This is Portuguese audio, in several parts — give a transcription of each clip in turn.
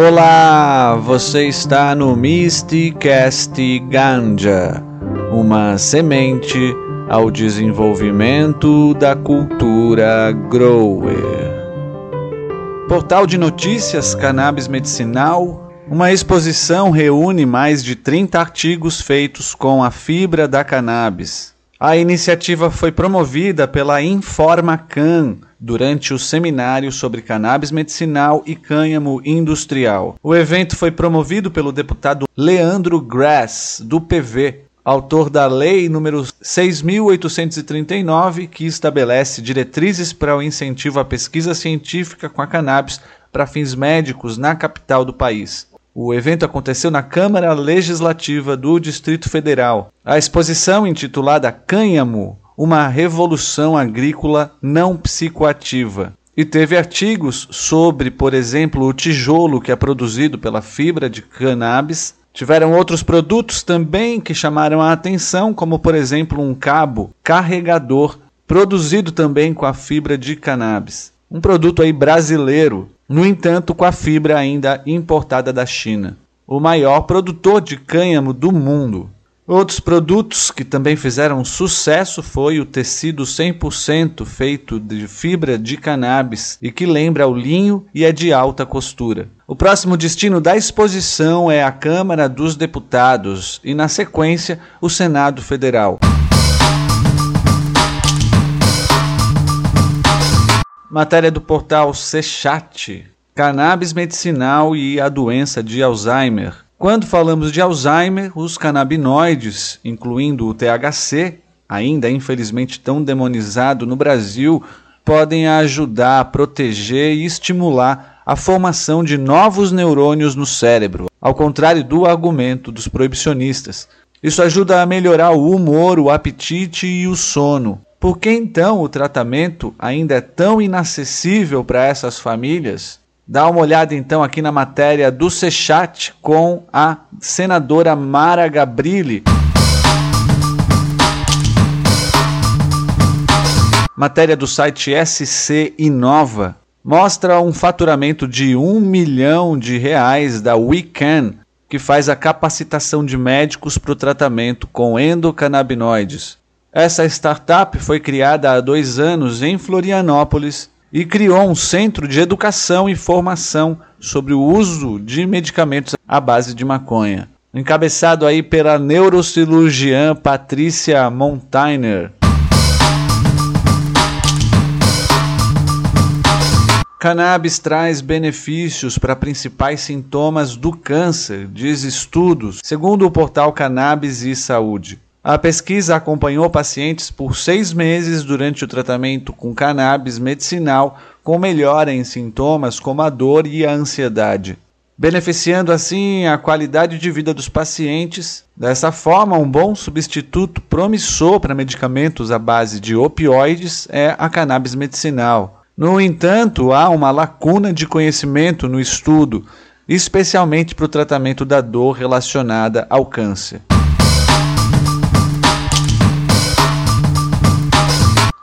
Olá, você está no Mysticast Ganja, uma semente ao desenvolvimento da cultura grower. Portal de notícias Cannabis Medicinal. Uma exposição reúne mais de 30 artigos feitos com a fibra da cannabis. A iniciativa foi promovida pela Informacan durante o seminário sobre cannabis medicinal e cânhamo industrial. O evento foi promovido pelo deputado Leandro Grass, do PV, autor da Lei número 6.839, que estabelece diretrizes para o incentivo à pesquisa científica com a cannabis para fins médicos na capital do país. O evento aconteceu na Câmara Legislativa do Distrito Federal. A exposição, intitulada Cânhamo, uma revolução agrícola não psicoativa. E teve artigos sobre, por exemplo, o tijolo que é produzido pela fibra de cannabis. Tiveram outros produtos também que chamaram a atenção, como por exemplo um cabo carregador produzido também com a fibra de cannabis. Um produto aí brasileiro, no entanto, com a fibra ainda importada da China. O maior produtor de cânhamo do mundo. Outros produtos que também fizeram sucesso foi o tecido 100% feito de fibra de cannabis e que lembra o linho e é de alta costura. O próximo destino da exposição é a Câmara dos Deputados e, na sequência, o Senado Federal. Matéria do portal Sechat: Cannabis medicinal e a doença de Alzheimer. Quando falamos de Alzheimer, os canabinoides, incluindo o THC, ainda infelizmente tão demonizado no Brasil, podem ajudar a proteger e estimular a formação de novos neurônios no cérebro, ao contrário do argumento dos proibicionistas. Isso ajuda a melhorar o humor, o apetite e o sono. Por que então o tratamento ainda é tão inacessível para essas famílias? Dá uma olhada então aqui na matéria do Sechat com a senadora Mara Gabrilli. Matéria do site SC Inova mostra um faturamento de um milhão de reais da WeCan, que faz a capacitação de médicos para o tratamento com endocannabinoides. Essa startup foi criada há dois anos em Florianópolis e criou um centro de educação e formação sobre o uso de medicamentos à base de maconha. Encabeçado aí pela neurocirurgiã Patrícia Montainer. Cannabis traz benefícios para principais sintomas do câncer, diz estudos, segundo o portal Cannabis e Saúde. A pesquisa acompanhou pacientes por seis meses durante o tratamento com cannabis medicinal, com melhora em sintomas como a dor e a ansiedade, beneficiando assim a qualidade de vida dos pacientes. Dessa forma, um bom substituto promissor para medicamentos à base de opioides é a cannabis medicinal. No entanto, há uma lacuna de conhecimento no estudo, especialmente para o tratamento da dor relacionada ao câncer.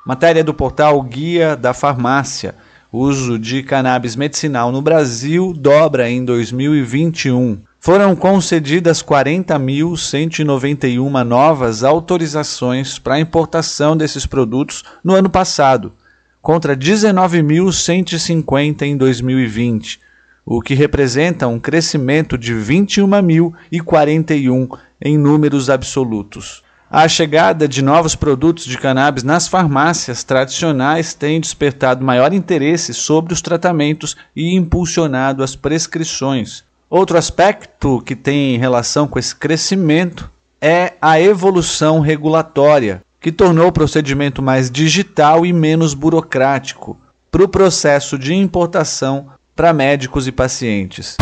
Matéria do portal Guia da Farmácia. Uso de cannabis medicinal no Brasil dobra em 2021. Foram concedidas 40.191 novas autorizações para importação desses produtos no ano passado, contra 19.150 em 2020, o que representa um crescimento de 21.041 em números absolutos. A chegada de novos produtos de cannabis nas farmácias tradicionais tem despertado maior interesse sobre os tratamentos e impulsionado as prescrições. Outro aspecto que tem relação com esse crescimento é a evolução regulatória, que tornou o procedimento mais digital e menos burocrático para o processo de importação para médicos e pacientes.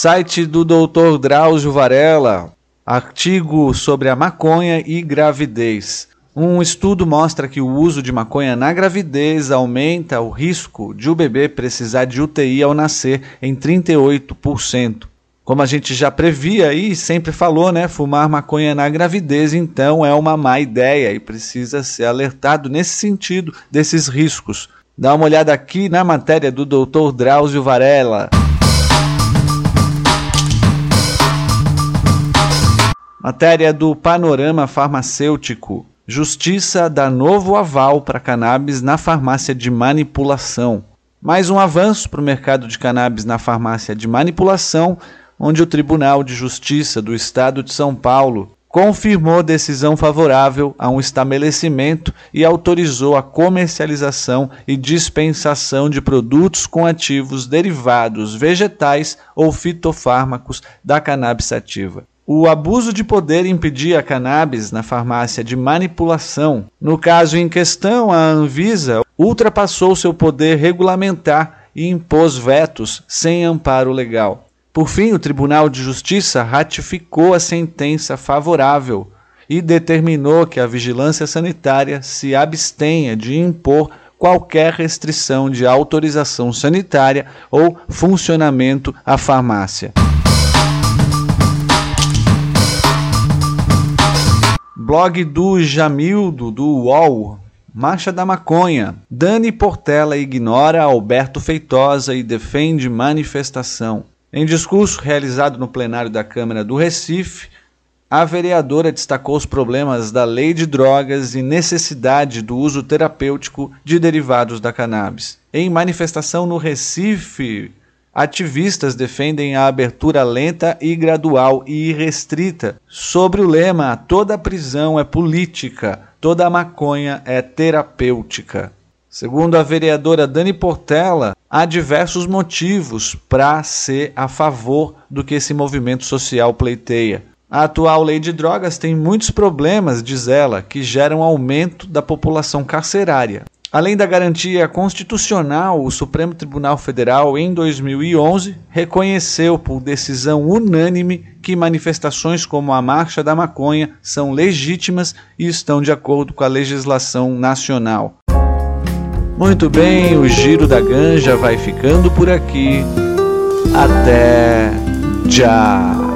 Site do Dr. Drauzio Varela, artigo sobre a maconha e gravidez. Um estudo mostra que o uso de maconha na gravidez aumenta o risco de o bebê precisar de UTI ao nascer em 38%. Como a gente já previa e sempre falou, né, fumar maconha na gravidez então é uma má ideia e precisa ser alertado nesse sentido desses riscos. Dá uma olhada aqui na matéria do Dr. Drauzio Varela. Matéria do Panorama Farmacêutico. Justiça dá novo aval para cannabis na farmácia de manipulação. Mais um avanço para o mercado de cannabis na farmácia de manipulação, onde o Tribunal de Justiça do Estado de São Paulo confirmou decisão favorável a um estabelecimento e autorizou a comercialização e dispensação de produtos com ativos derivados vegetais ou fitofármacos da cannabis sativa. O abuso de poder impedia a cannabis na farmácia de manipulação. No caso em questão, a Anvisa ultrapassou seu poder regulamentar e impôs vetos sem amparo legal. Por fim, o Tribunal de Justiça ratificou a sentença favorável e determinou que a vigilância sanitária se abstenha de impor qualquer restrição de autorização sanitária ou funcionamento à farmácia. Blog do Jamildo, do UOL, Marcha da Maconha. Dani Portela ignora Alberto Feitosa e defende manifestação. Em discurso realizado no plenário da Câmara do Recife, a vereadora destacou os problemas da lei de drogas e necessidade do uso terapêutico de derivados da cannabis. Em manifestação no Recife, ativistas defendem a abertura lenta e gradual e irrestrita, sobre o lema: toda prisão é política, toda maconha é terapêutica. Segundo a vereadora Dani Portela, há diversos motivos para ser a favor do que esse movimento social pleiteia. A atual lei de drogas tem muitos problemas, diz ela, que geram aumento da população carcerária. Além da garantia constitucional, o Supremo Tribunal Federal, em 2011, reconheceu por decisão unânime que manifestações como a Marcha da Maconha são legítimas e estão de acordo com a legislação nacional. Muito bem, o Giro da Ganja vai ficando por aqui. Até já!